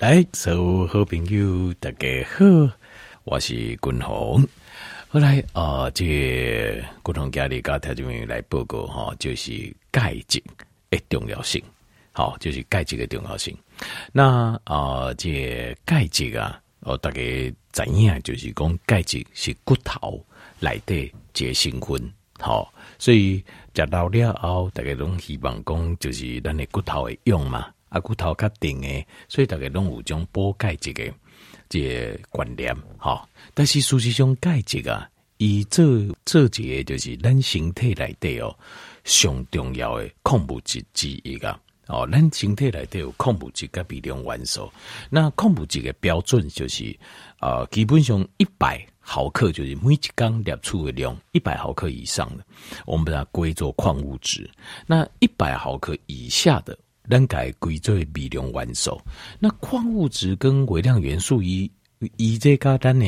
来，所有好朋友大家好，我是君鸿。后来啊，这君鸿家里跟听众朋友来报告哈，就是钙质的重要性。好，就是钙质的重要性。那啊，这钙质啊，哦，大家知影就是讲钙质是骨头来的结成分。好，所以食到了后，大家拢希望讲就是咱的骨头会用嘛。啊，骨头较硬诶，所以大家拢有种补钙质个这个观念，吼。但是事实上，钙质啊，伊做做一个就是咱身体内底哦，上重要诶矿物质之一啊哦。咱身体内底有矿物质甲微量元素，那矿物质的标准就是啊、呃，基本上一百毫克就是每一缸摄取的量，一百毫克以上的，我们把它归作矿物质。那一百毫克以下的。咱改归做微量元素，那矿物质跟微量元素以以这个单呢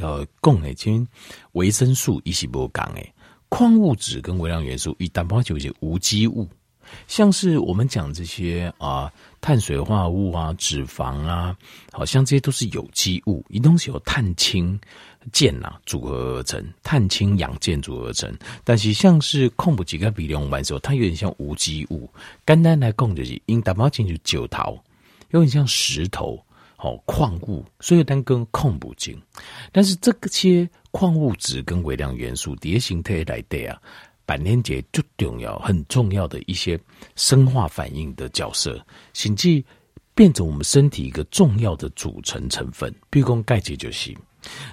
呃讲诶，像维生素伊是无共诶，矿物质跟微量元素以淡薄就是无机物，像是我们讲这些啊、碳水化合物啊、脂肪啊，好像这些都是有机物，一东西有碳氢。键呐组合而成，碳氢氧键组合而成。但是像是矿物质跟微量元素，它有点像无机物。简单来讲就是，因打包进去九桃，有点像石头，好矿物，所以单跟矿物质。但是这些矿物质跟微量元素，叠形态来对啊，板连结最重要、很重要的一些生化反应的角色，甚至变成我们身体一个重要的组成成分。比如讲钙质就是。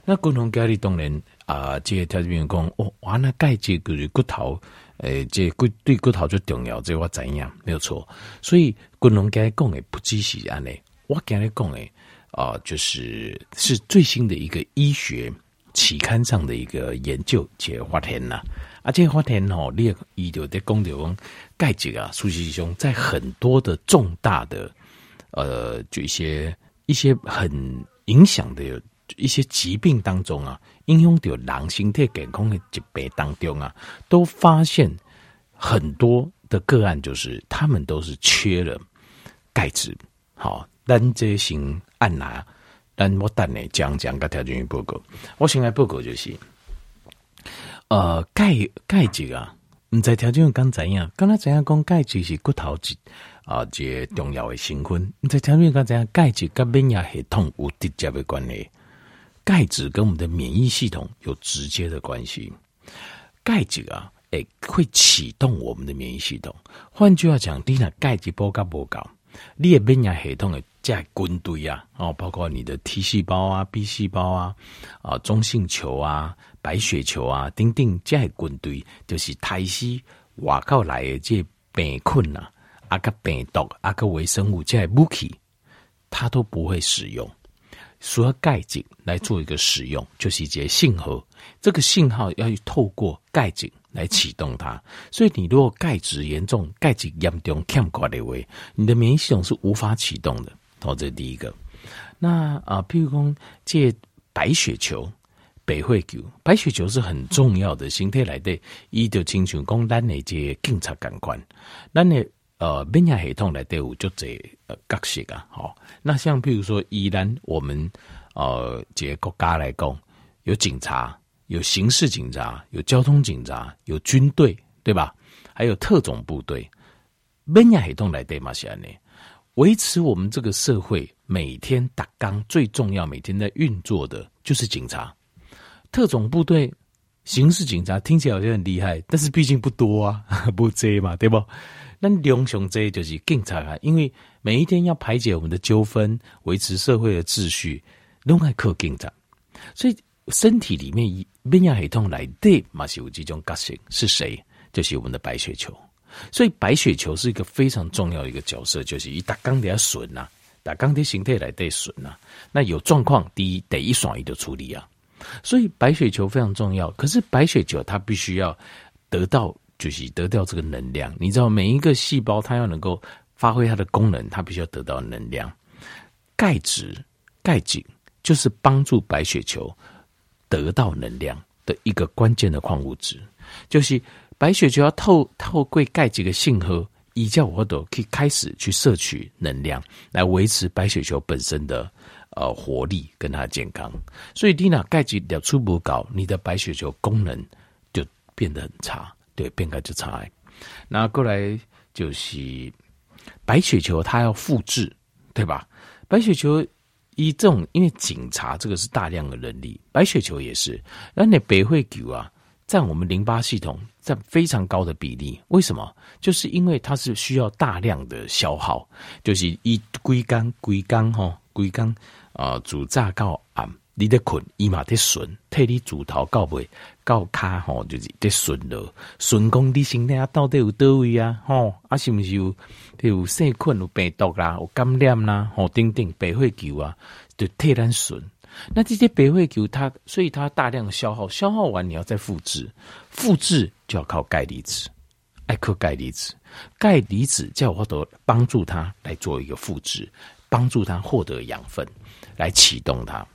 那共同钙的当然啊，这个条件讲哦，哇，那钙质就是骨头，诶、欸，这骨对骨头最重要，这个、我知影没有错。所以共同钙讲的不只是安尼，我今日讲的啊，就是是最新的一个医学期刊上的一个研究且发现呐。这个发现哦，你伊就在讲的讲钙质啊，事实上在很多的重大的呃，就一些一些很影响的。一些疾病当中啊，影响到人身体健康的疾病当中啊，都发现很多的个案，就是他们都是缺了钙质。好，咱这型按拿，咱我等你讲讲个条件报告。我先来报告就是，呃，钙钙质啊，唔在条件刚怎样？刚才怎样讲钙质是骨头质啊，这重要的成分。唔在条件刚怎样？钙质跟免疫系统有直接的关系。钙质跟我们的免疫系统有直接的关系。钙质啊，诶，会启动我们的免疫系统。换句话讲，你那钙质不高不高，你的免疫系统的在军队啊，哦，包括你的 T 细胞啊、B 细胞啊、啊中性球啊、白血球啊，等等，在军队就是胎死外口来的这病菌呐，啊个病毒啊个微生物在武器，它都不会使用。需要钙质来做一个使用，就是一些信号。这个信号要透过钙质来启动它。所以，你如果钙质严重、钙质严重欠缺的话，你的免疫系统是无法启动的。好，这是第一个。那啊，譬如说，这白血球、白血球、白血球是很重要的，身体来的，伊就亲像讲咱的这警察感官，咱的。呃，免疫系统来队伍就这呃角色啊，好，那像譬如说，依然我们呃这个国家来讲，有警察，有刑事警察，有交通警察，有军队，对吧？还有特种部队，免疫系统来对嘛？是安尼，维持我们这个社会每天打纲最重要，每天在运作的就是警察、特种部队、刑事警察，听起来好像很厉害，但是毕竟不多啊，不多嘛，对不？那两项这就是警察啊，因为每一天要排解我们的纠纷，维持社会的秩序，都还靠警察。所以身体里面免疫系统来的嘛是有这种个性，是谁？就是我们的白血球。所以白血球是一个非常重要的一个角色，就是以打钢铁损呐，打钢铁形态来对损呐。那有状况，第一得一爽一的处理啊。所以白血球非常重要，可是白血球它必须要得到。就是得到这个能量，你知道每一个细胞它要能够发挥它的功能，它必须要得到能量。钙质、钙质就是帮助白血球得到能量的一个关键的矿物质。就是白血球要透透过钙质的信号，以叫我都可以开始去摄取能量，来维持白血球本身的呃活力跟它的健康。所以，你那钙质的初步高，你的白血球功能就变得很差，对，变个就差。那过来就是白血球，它要复制，对吧？白血球以这种，因为警察这个是大量的人力，白血球也是，那你白血球啊。占我们淋巴系统占非常高的比例，为什么？就是因为它是需要大量的消耗，就是以龟缸龟缸哈龟缸啊，主炸到暗，你得困伊嘛得顺，替你主头到尾到卡吼，就是得顺了。顺工你身体到底有多位啊？吼啊，是不是有有细菌有病毒啦，有感染啦？吼，等等白血球啊，就替咱顺。那这些白血球它，所以它大量消耗，消耗完你要再复制，复制就要靠钙离子，爱靠钙离子，钙离子叫我都帮助它来做一个复制，帮助它获得养分，来启动它。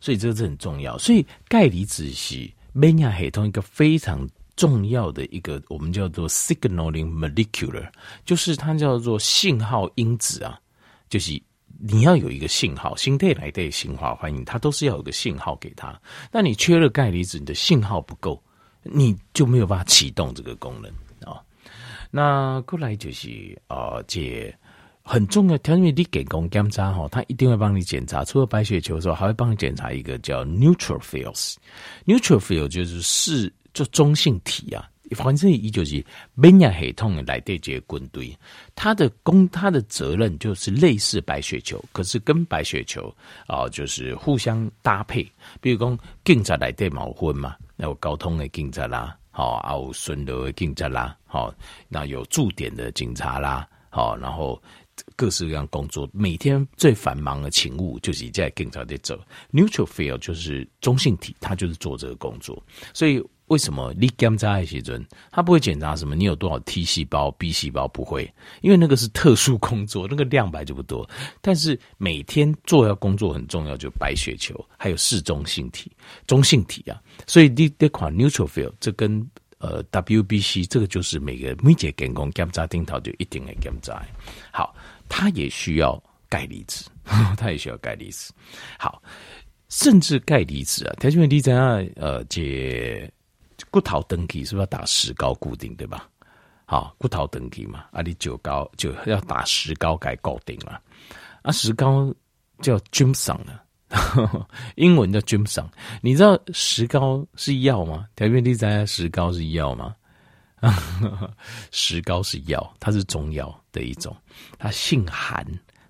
所以这个是很重要。所以钙离子是免疫系统一个非常重要的一个，我们叫做 signaling molecular，就是它叫做信号因子啊，就是。你要有一个信号，心态来对信号反应，它都是要有个信号给它。那你缺了钙离子，你的信号不够，你就没有办法启动这个功能啊、那过来就是啊，这很重要，因为你给功检查哈，他一定会帮你检查，除了白血球之外，还会帮你检查一个叫 neutral f i e l s。neutral f i e l s 就是是就中性体啊。反正一就是免疫系统来对接军队，它的功，它的责任就是类似白血球，可是跟白血球啊，就是互相搭配。比如讲警察来对毛昏嘛，那有交通的警察啦，好啊有巡逻的警察啦，好那有驻点的警察啦，好然后各式各样工作，每天最繁忙的勤务就是在警察在做。Neutrophil 就是中性体，它就是做这个工作，所以。为什么你检查的时阵，他不会检查什么？你有多少 T 细胞、B 细胞？不会，因为那个是特殊工作，那个量白就不多。但是每天做要工作很重要，就白血球还有嗜中性体、中性体啊。所以你这款 neutrophil 这跟呃 WBC 这个就是每个每节健康检查顶头就一定会检查。好，它也需要钙离子，它也需要钙离子。好，甚至钙离子啊，它因为你怎样呃解。骨头登记是不是要打石膏固定，对吧？好，骨头登记嘛，啊，你酒膏就要打石膏该固定了。啊，石膏叫 Giemsung 了，英文叫 Giemsung。你知道石膏是药吗？条件第三，石膏是药吗？石膏是药，它是中药的一种，它性寒，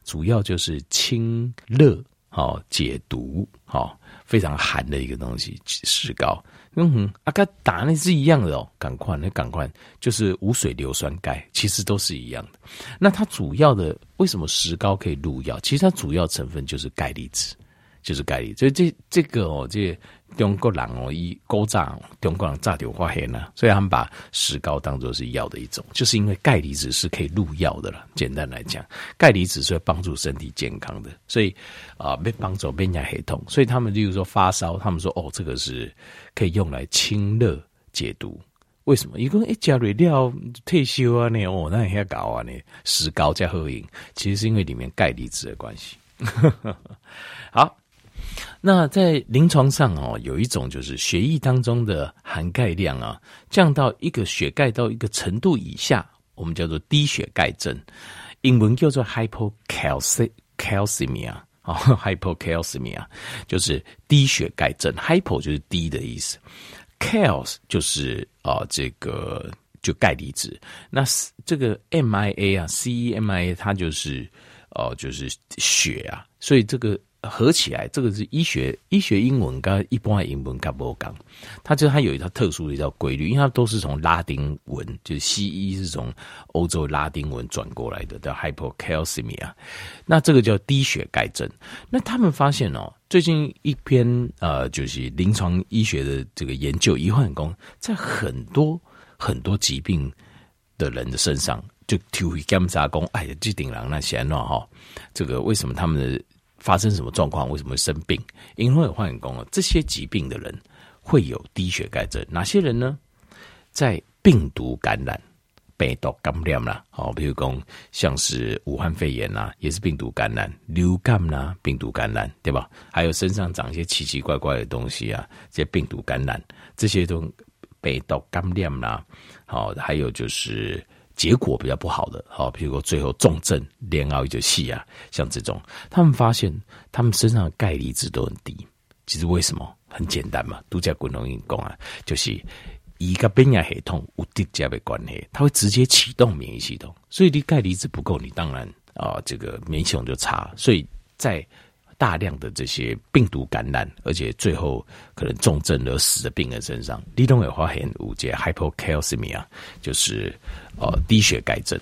主要就是清热，好解毒，好非常寒的一个东西，石膏。嗯哼，啊，跟打那是一样的哦，赶快，那赶快，就是无水硫酸钙，其实都是一样的。那它主要的为什么石膏可以入药？其实它主要成分就是钙离子。就是钙离子，所以这这个哦，这中国人哦，以古早中国人早就发现了，所以他们把石膏当作是药的一种，就是因为钙离子是可以入药的了。简单来讲，钙离子是会帮助身体健康的，所以啊，被帮助免疫系统。所以他们例如说发烧，他们说哦，这个是可以用来清热解毒。为什么？一共一加瑞料退休啊，那哦，那还搞啊，那石膏加喝饮，其实是因为里面钙离子的关系。好。那在临床上哦，有一种就是血液当中的含钙量啊，降到一个血钙到一个程度以下，我们叫做低血钙症，英文叫做 hypocalcemia 啊，hypocalcemia 就是低血钙症，hypo 就是低的意思，cal 就是啊这个就钙离子，那这个 MIA 啊，CEMIA 它就是哦就是血啊，所以这个。合起来，这个是医学医学英文跟一般的英文跟不讲，它就它有一套特殊的一套规律，因为它都是从拉丁文，就是西医是从欧洲拉丁文转过来的，叫 hypocalcemia。那这个叫低血钙症。那他们发现哦，最近一篇呃，就是临床医学的这个研究，医患工在很多很多疾病的人的身上，就体会检查工，哎呀，这顶人那些喏哈，这个为什么他们的？发生什么状况？为什么会生病？因为有化验工啊，这些疾病的人会有低血钙症。哪些人呢？在病毒感染、病毒感染啦，好，比如讲像是武汉肺炎呐，也是病毒感染，流感呐，病毒感染，对吧？还有身上长一些奇奇怪怪的东西啊，这些病毒感染，这些都病毒感染啦，好，还有就是结果比较不好的，好，比如说最后重症，连熬一就死啊，像这种，他们发现他们身上的钙离子都很低，其实为什么？很简单嘛，度假滚龙运功啊，就是。一个免疫系统有叠加的关系，它会直接启动免疫系统，所以你钙离子不够，你当然啊、呃，这个免疫系统就差。所以在大量的这些病毒感染，而且最后可能重症而死的病人身上，你都会发现五节 hypocalcemia，就是呃低血钙症。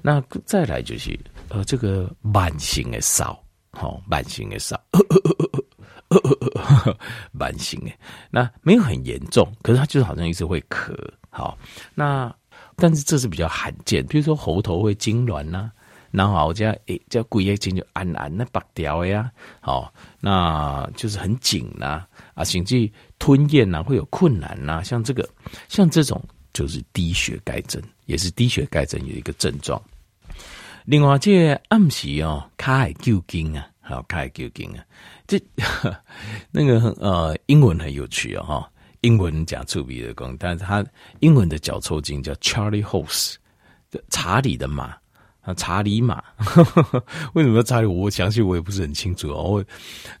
那再来就是呃这个慢性的烧，好慢性的烧。慢性的，那没有很严重，可是他就是好像一直会咳。好，那但是这是比较罕见，比如说喉头会痉挛呐，然后这样诶，叫鬼液经就按按那拔掉呀，好，那就是很紧呐啊，甚至吞咽呐会有困难呐，像这个像这种就是低血钙症，也是低血钙症有一个症状。另外这暗时哦，卡海旧经啊。好，开究竟啊，这 那个呃，英文很有趣、哦，哈，英文讲粗鄙的功，但是它英文的脚抽筋叫 Charlie Horse，查理的马。啊，查理马，为什么要查理？我详细我也不是很清楚哦。我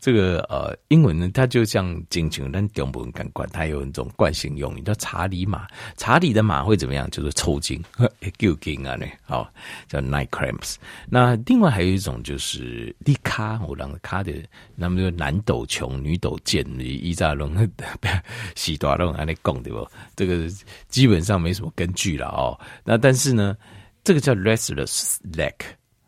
这个呃，英文呢，它就像金球，但中文感官，它有一种惯性用语叫查理马。查理的马会怎么样？就是抽筋，揪筋啊，呢，好叫 night cramps。那另外还有一种就是立卡，我让卡的，那么就男抖穷，女抖贱，一扎龙洗多龙还得供对不？这个基本上没什么根据了哦。那但是呢？这个叫 restless leg，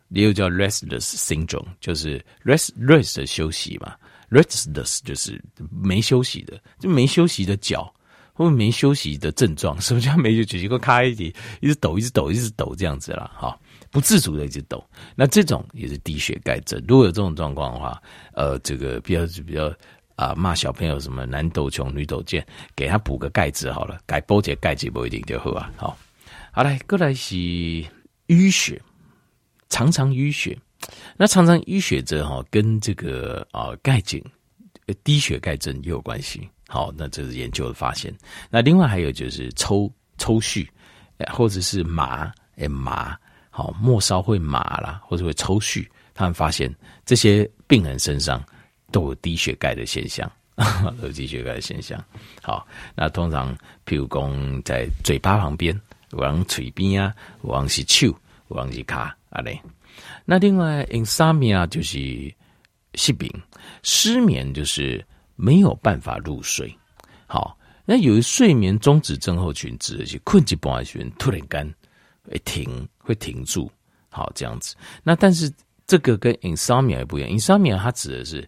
也有叫 restless syndrome，就是 rest rest 的休息嘛，restless 就是没休息的，就没休息的脚或没休息的症状。什么叫没休息？一个卡一点，一直抖，一直抖，一直抖这样子啦。哈，不自主的一直抖。那这种也是低血钙症。如果有这种状况的话，呃，这个比较比较啊骂小朋友什么男抖穷女抖贱，给他补个钙质好了，改补些钙质不一定就好啊。好。好来，过来是淤血，常常淤血。那常常淤血者哈，跟这个啊钙颈、低血钙症也有关系。好，那这是研究的发现。那另外还有就是抽抽搐，或者是麻诶麻，好末梢会麻啦，或者会抽搐。他们发现这些病人身上都有低血钙的现象，有低血钙的现象。好，那通常譬如讲在嘴巴旁边。往嘴边啊，往是手，往是卡啊嘞。那另外，insomnia 就是失眠，失眠就是没有办法入睡。好，那由于睡眠中止症候群，指的是困一半的时突然间会停，会停住。好，这样子。那但是这个跟 insomnia 也不一样，insomnia 它指的是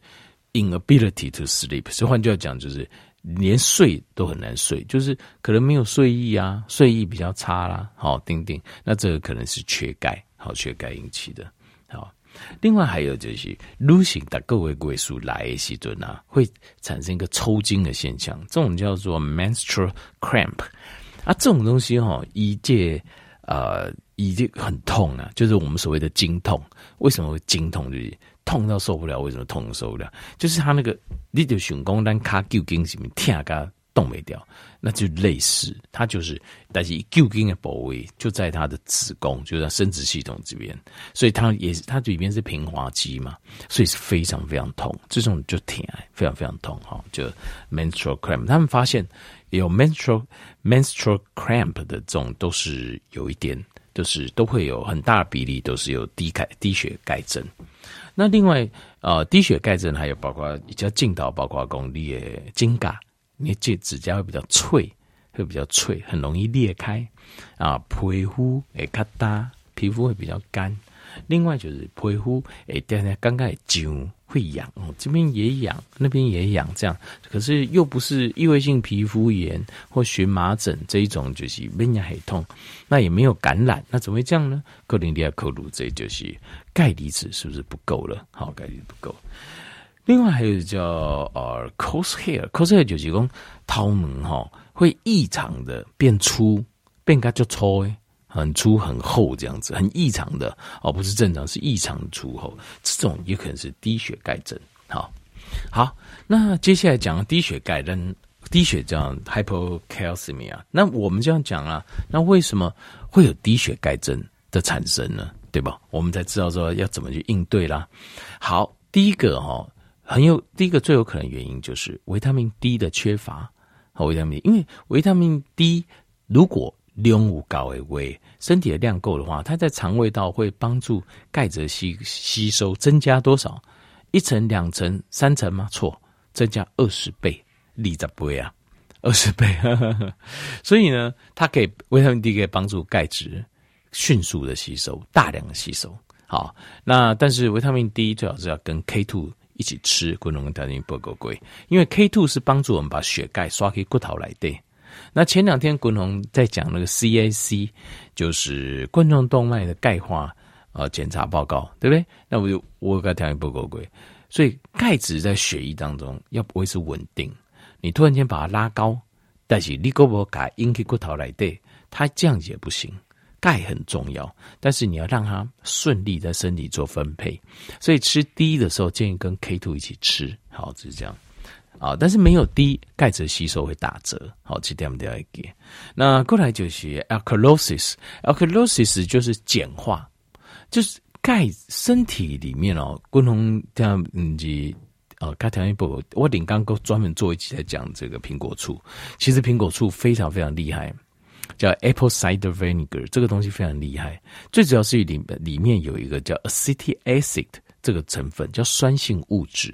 inability to sleep，所以换句话讲就是。连睡都很难睡，就是可能没有睡意啊，睡意比较差啦。好，丁丁，那这个可能是缺钙，好，缺钙引起的。好，另外还有就是，女性的各位贵数来的时阵啊，会产生一个抽筋的现象，这种叫做 menstrual cramp 啊，这种东西哈，一介呃，已经很痛啊，就是我们所谓的经痛。为什么会经痛？就是。痛到受不了，为什么痛受不了？就是他那个，你就想讲咱卡旧筋什么，痛个动没掉，那就类似，它就是，但是旧筋的部位就在他的子宫，就在生殖系统这边，所以它也是，它里边是平滑肌嘛，所以是非常非常痛，这种就挺非常非常痛哈，就 menstrual cramp，他们发现有 menstrual menstrual cramp 的这种都是有一点，就是都会有很大比例都是有低钙低血钙症。那另外，呃，低血钙症还有包括比较劲道，包括讲你的指甲，你这指甲会比较脆，会比较脆，很容易裂开啊。皮肤会咔哒，皮肤会比较干。另外就是皮肤会，点点刚刚就会痒哦，这边也痒，那边也痒，这样可是又不是异位性皮肤炎或荨麻疹这一种，就是闷痒很痛，那也没有感染，那怎么会这样呢？克林迪亚克鲁这就是钙离子是不是不够了？好，钙离子不够。另外还有叫呃 crosshair，crosshair 就是讲头毛哈会异常的变粗，变个就粗诶。很粗很厚这样子，很异常的哦，不是正常，是异常粗厚，这种也可能是低血钙症。好，好，那接下来讲低血钙跟低血这样 hypocalcemia，那我们这样讲啊，那为什么会有低血钙症的产生呢？对吧？我们才知道说要怎么去应对啦。好，第一个哈，很有第一个最有可能原因就是维他命 D 的缺乏。好，维他命，因为维他命 D 如果量不高为微，身体的量够的话，它在肠胃道会帮助钙质吸吸收增加多少？一层、两层、三层吗？错，增加二十倍，二十倍啊，二十倍。所以呢，它可以维他命 D 可以帮助钙质迅速的吸收，大量的吸收。好，那但是维他命 D 最好是要跟 K two 一起吃，不能带进不够贵，因为 K two 是帮助我们把血钙刷给骨头来的。那前两天滚龙在讲那个 CAC，就是冠状动脉的钙化呃检查报告，对不对？那我就我跟他讲不够贵，所以钙质在血液当中要维持稳定，你突然间把它拉高，但是你胳膊改引起骨头来对，它这样也不行。钙很重要，但是你要让它顺利在身体做分配，所以吃 D 的时候建议跟 K two 一起吃，好，就是这样。啊，但是没有低钙质吸收会打折，好，这点我们都要给。那过来就是 alkalosis，alkalosis 就是碱化，就是钙身体里面哦，共同这样嗯，及呃，钙条件不，我顶刚刚专门做一期在讲这个苹果醋，其实苹果醋非常非常厉害，叫 apple cider vinegar，这个东西非常厉害，最主要是里里面有一个叫 acetic acid 这个成分，叫酸性物质。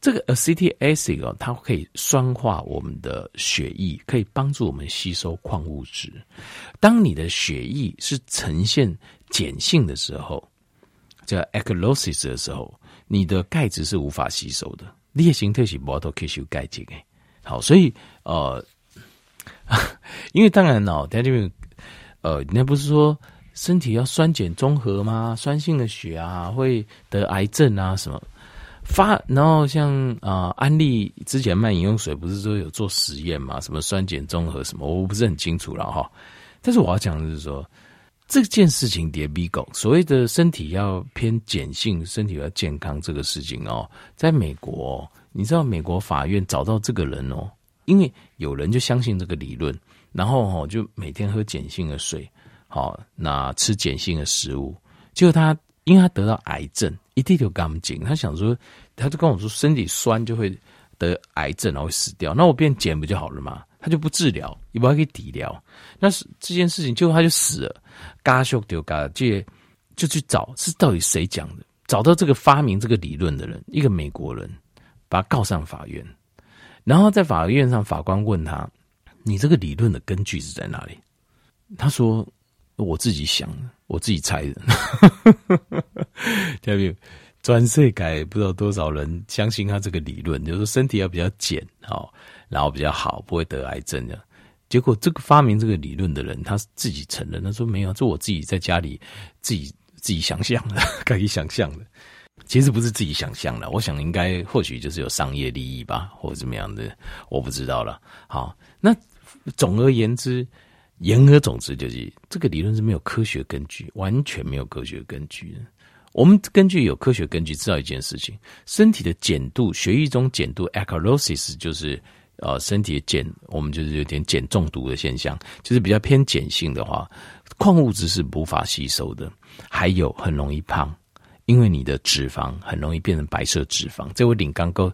这个 acetic acid 哦，它可以酸化我们的血液，可以帮助我们吸收矿物质。当你的血液是呈现碱性的时候，叫 alkalosis 的时候，你的钙质是无法吸收的。烈性特许摩托可以吸收钙质诶。好，所以呃，因为当然哦，在这边呃，那不是说身体要酸碱中和吗？酸性的血啊，会得癌症啊什么？发，然后像啊、安利之前卖饮用水，不是说有做实验嘛？什么酸碱中和什么，我不是很清楚了哈。但是我要讲的是说，这件事情叠逼狗，所谓的身体要偏碱性，身体要健康这个事情哦，在美国，你知道美国法院找到这个人哦，因为有人就相信这个理论，然后哦就每天喝碱性的水，好，那吃碱性的食物，结果他。因为他得到癌症，一定就干净。他想说，他就跟我说，身体酸就会得癌症，然后会死掉。那我变碱不就好了吗？他就不治疗，也不还可以抵疗。那是这件事情，最后他就死了。嘎秀丢嘎，就就去找是到底谁讲的？找到这个发明这个理论的人，一个美国人，把他告上法院。然后在法院上，法官问他：“你这个理论的根据是在哪里？”他说：“我自己想。”我自己猜的，听到没有？专世改不知道多少人相信他这个理论，就是身体要比较简，好，然后比较好，不会得癌症的。结果这个发明这个理论的人，他自己承认，他说没有，这我自己在家里自己自己想象的，可以想象的。其实不是自己想象的，我想应该或许就是有商业利益吧，或者怎么样的，我不知道了。好，那总而言之。言而总之，就是这个理论是没有科学根据，完全没有科学根据的。我们根据有科学根据知道一件事情：身体的碱度，血液中碱度 （alkalosis） 就是呃身体的碱，我们就是有点碱中毒的现象，就是比较偏碱性的话，矿物质是无法吸收的，还有很容易胖，因为你的脂肪很容易变成白色脂肪。这位领刚哥。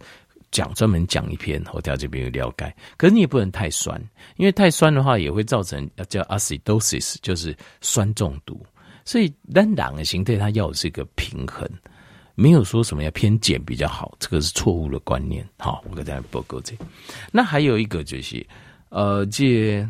讲专门讲一篇，我调这边有了解。可是你也不能太酸，因为太酸的话也会造成叫 acidosis，就是酸中毒。所以单两个形态它要的是一个平衡，没有说什么要偏碱比较好，这个是错误的观念。好，我跟大家报告这。那还有一个就是，呃，这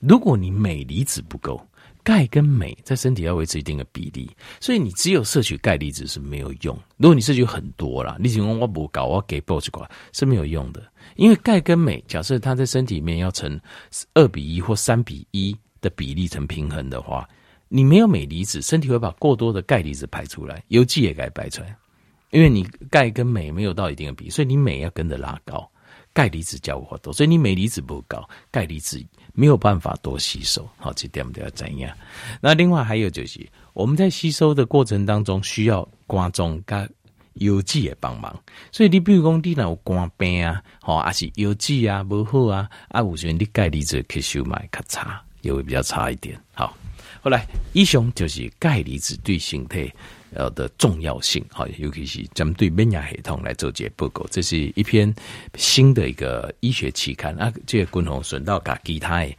如果你镁离子不够。钙跟镁在身体要维持一定的比例，所以你只有摄取钙离子是没有用。如果你摄取很多啦，你只用我不搞，我给 boss 是没有用的。因为钙跟镁，假设它在身体里面要成二比一或三比一的比例成平衡的话，你没有镁离子，身体会把过多的钙离子排出来，油剂也该排出来。因为你钙跟镁没有到一定的比例，所以你镁要跟着拉高，钙离子加不够多，所以你镁离子不高，钙离子。没有办法多吸收。好，这点都要怎样？那另外还有就是，我们在吸收的过程当中，需要观众跟药剂的帮忙。所以你比如讲，你那有肝病啊，好，还是药剂啊不好啊，啊，有时候你钙离子吸收嘛较差，也会比较差一点。好，后来以上就是钙离子对身体。呃的重要性，好，尤其是针对免疫系统来做这报告，这是一篇新的一个医学期刊啊。这个军红顺道甲其他的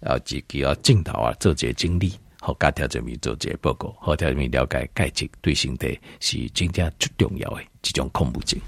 呃几个镜头啊做这经历，好，加条这边做这报告，和，条这边了解钙质对身体是真正最重要的一种恐怖症。